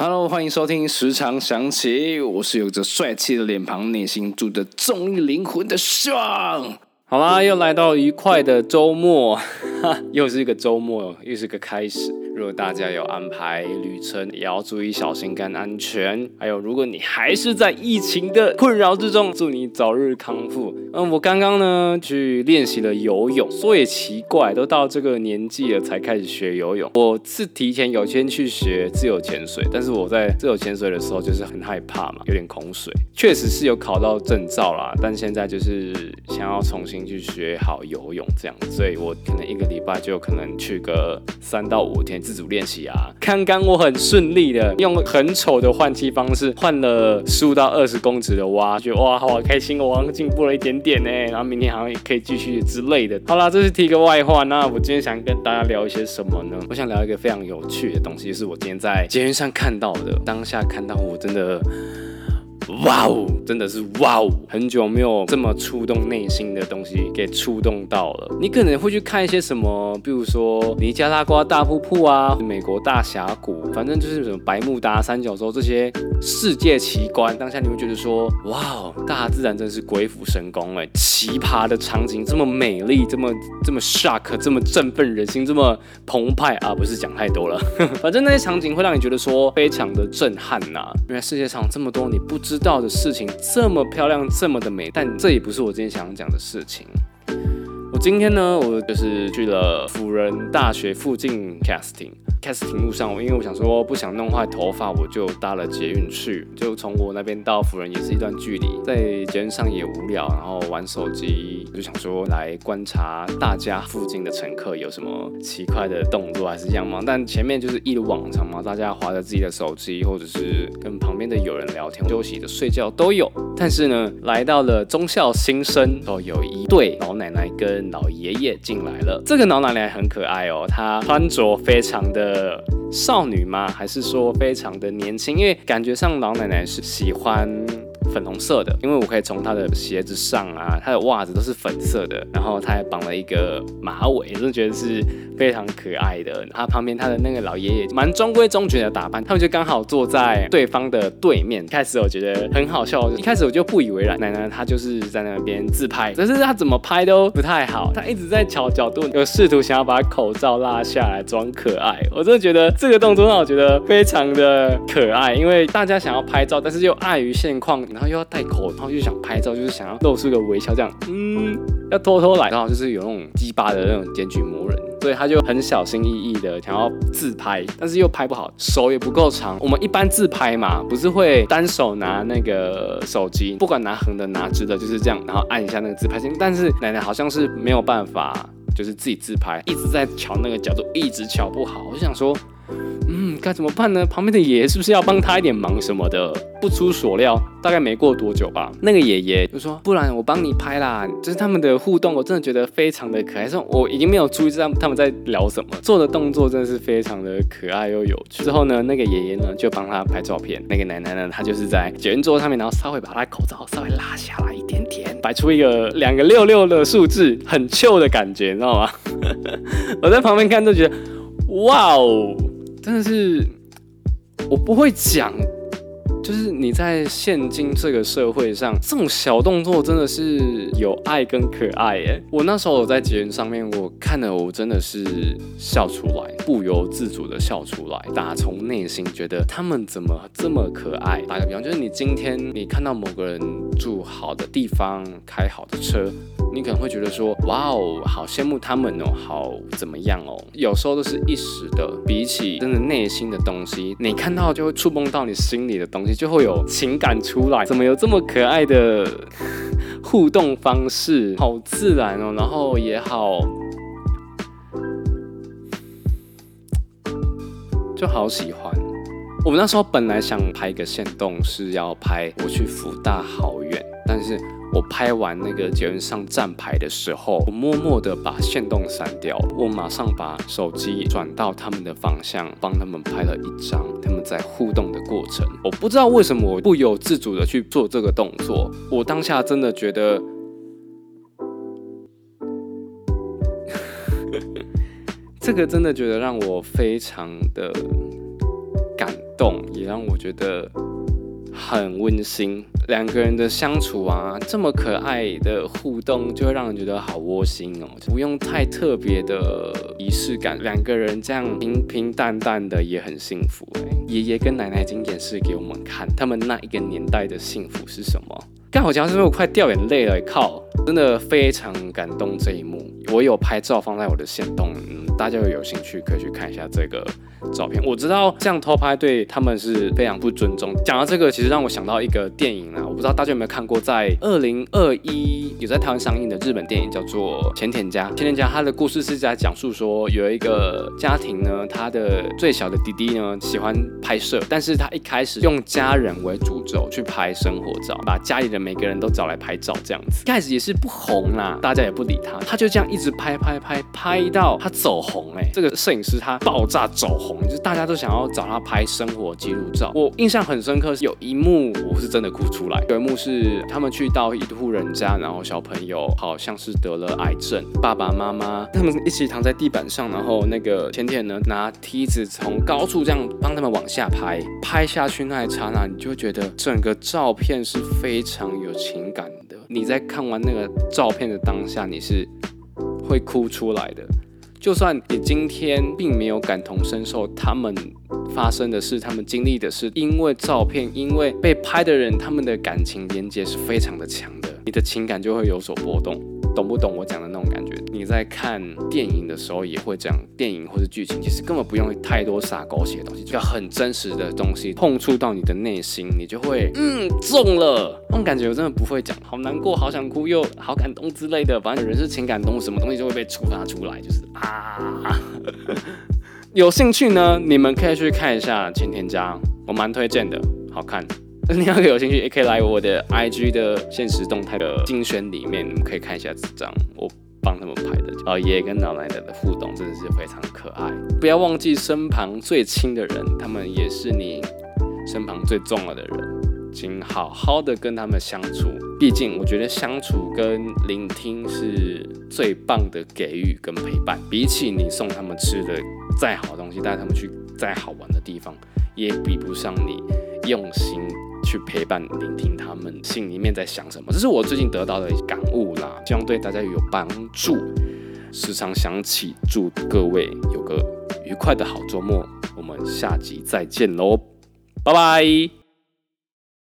Hello，欢迎收听《时常想起》，我是有着帅气的脸庞、内心住着重力灵魂的爽。好啦，又来到愉快的周末，又是一个周末，又是个开始。如果大家有安排旅程，也要注意小心跟安全。还有，如果你还是在疫情的困扰之中，祝你早日康复。嗯，我刚刚呢去练习了游泳，说也奇怪，都到这个年纪了才开始学游泳。我是提前有先去学自由潜水，但是我在自由潜水的时候就是很害怕嘛，有点恐水。确实是有考到证照啦，但现在就是想要重新去学好游泳这样，所以我可能一个礼拜就可能去个三到五天。自主练习啊！刚刚我很顺利的用很丑的换气方式换了十五到二十公尺的蛙，觉得哇，好开心，我好像进步了一点点呢。然后明天好像也可以继续之类的。好啦，这是提个外话。那我今天想跟大家聊一些什么呢？我想聊一个非常有趣的东西，是我今天在捷运上看到的。当下看到我真的。哇哦，真的是哇哦！很久没有这么触动内心的东西给触动到了。你可能会去看一些什么，比如说尼加拉瓜大瀑布啊，美国大峡谷，反正就是什么白慕达三角洲这些世界奇观。当下你会觉得说，哇哦，大自然真是鬼斧神工哎！奇葩的场景，这么美丽，这么这么 shock，这么振奋人心，这么澎湃啊！不是讲太多了，反正那些场景会让你觉得说非常的震撼呐。原来世界上这么多你不知。知道的事情这么漂亮，这么的美，但这也不是我今天想讲的事情。我今天呢，我就是去了辅仁大学附近 casting。Casting 路上，因为我想说不想弄坏头发，我就搭了捷运去。就从我那边到福仁也是一段距离，在捷运上也无聊，然后玩手机，就想说来观察大家附近的乘客有什么奇怪的动作还是样貌。但前面就是一如往常嘛，大家划着自己的手机，或者是跟旁边的友人聊天、休息的睡觉都有。但是呢，来到了中校新生，哦，有一对老奶奶跟老爷爷进来了。这个老奶奶很可爱哦，她穿着非常的 少女吗？还是说非常的年轻？因为感觉上老奶奶是喜欢。粉红色的，因为我可以从他的鞋子上啊，他的袜子都是粉色的，然后他还绑了一个马尾，真的觉得是非常可爱的。他旁边他的那个老爷爷蛮中规中矩的打扮，他们就刚好坐在对方的对面。开始我觉得很好笑，一开始我就不以为然。奶奶她就是在那边自拍，可是她怎么拍都不太好，她一直在调角度，有试图想要把口罩拉下来装可爱。我真的觉得这个动作让我觉得非常的可爱，因为大家想要拍照，但是又碍于现况。然后又要戴口罩，又想拍照，就是想要露出个微笑，这样，嗯，要偷偷来，然后就是有那种鸡巴的那种检举魔人，所以他就很小心翼翼的想要自拍，但是又拍不好，手也不够长。我们一般自拍嘛，不是会单手拿那个手机，不管拿横的拿直的，就是这样，然后按一下那个自拍键。但是奶奶好像是没有办法，就是自己自拍，一直在调那个角度，一直调不好。我就想说。该怎么办呢？旁边的爷爷是不是要帮他一点忙什么的？不出所料，大概没过多久吧，那个爷爷就说：“不然我帮你拍啦。”就是他们的互动，我真的觉得非常的可爱。说我已经没有注意到他们在聊什么，做的动作真的是非常的可爱又有趣。之后呢，那个爷爷呢就帮他拍照片，那个奶奶呢，她就是在卷桌上面，然后稍微把他口罩稍微拉下来一点点，摆出一个两个六六的数字，很秀的感觉，你知道吗？我在旁边看都觉得，哇哦！真的是，我不会讲，就是你在现今这个社会上，这种小动作真的是有爱跟可爱耶。我那时候我在节目上面，我看了，我真的是笑出来，不由自主的笑出来，打从内心觉得他们怎么这么可爱。打个比方，就是你今天你看到某个人住好的地方，开好的车。你可能会觉得说，哇哦，好羡慕他们哦，好怎么样哦？有时候都是一时的，比起真的内心的东西，你看到就会触碰到你心里的东西，就会有情感出来。怎么有这么可爱的互动方式？好自然哦，然后也好，就好喜欢。我们那时候本来想拍一个线动，是要拍我去福大好远，但是。我拍完那个捷运上站牌的时候，我默默的把线动删掉，我马上把手机转到他们的方向，帮他们拍了一张他们在互动的过程。我不知道为什么我不由自主的去做这个动作，我当下真的觉得，这个真的觉得让我非常的感动，也让我觉得很温馨。两个人的相处啊，这么可爱的互动，就会让人觉得好窝心哦。不用太特别的仪式感，两个人这样平平淡淡的也很幸福。爷爷跟奶奶已经演示给我们看，他们那一个年代的幸福是什么？刚好讲是不是我快掉眼泪了？靠，真的非常感动这一幕。我有拍照放在我的线动，嗯，大家有兴趣可以去看一下这个。照片我知道这样偷拍对他们是非常不尊重。讲到这个，其实让我想到一个电影啊，我不知道大家有没有看过，在二零二一有在台湾上映的日本电影叫做《前田家》。前田家他的故事是在讲述说，有一个家庭呢，他的最小的弟弟呢喜欢拍摄，但是他一开始用家人为主轴去拍生活照，把家里的每个人都找来拍照，这样子。开始也是不红啦，大家也不理他，他就这样一直拍拍拍拍到他走红。哎，这个摄影师他爆炸走红。就是大家都想要找他拍生活记录照，我印象很深刻，有一幕我是真的哭出来。有一幕是他们去到一户人家，然后小朋友好像是得了癌症，爸爸妈妈他们一起躺在地板上，然后那个甜甜呢拿梯子从高处这样帮他们往下拍，拍下去那一刹那，你就会觉得整个照片是非常有情感的。你在看完那个照片的当下，你是会哭出来的。就算你今天并没有感同身受，他们发生的事，他们经历的事，因为照片，因为被拍的人，他们的感情连接是非常的强的，你的情感就会有所波动。懂不懂我讲的那种感觉？你在看电影的时候也会这样，电影或者剧情其实根本不用太多傻狗血的东西，就要很真实的东西碰触到你的内心，你就会嗯中了那种感觉。我真的不会讲，好难过，好想哭，又好感动之类的。反正人是情感动物，什么东西就会被触发出来，就是啊。有兴趣呢，你们可以去看一下《前天家》，我蛮推荐的，好看。你要有兴趣，也可以来我的 IG 的现实动态的精选里面，你们可以看一下这张我帮他们拍的。老爷爷跟老奶奶的互动真的是非常可爱。不要忘记身旁最亲的人，他们也是你身旁最重要的人，请好好的跟他们相处。毕竟我觉得相处跟聆听是最棒的给予跟陪伴。比起你送他们吃的再好的东西，带他们去再好玩的地方，也比不上你用心。去陪伴、聆听他们心里面在想什么，这是我最近得到的感悟啦，希望对大家有帮助。时常想起，祝各位有个愉快的好周末，我们下集再见喽，拜拜。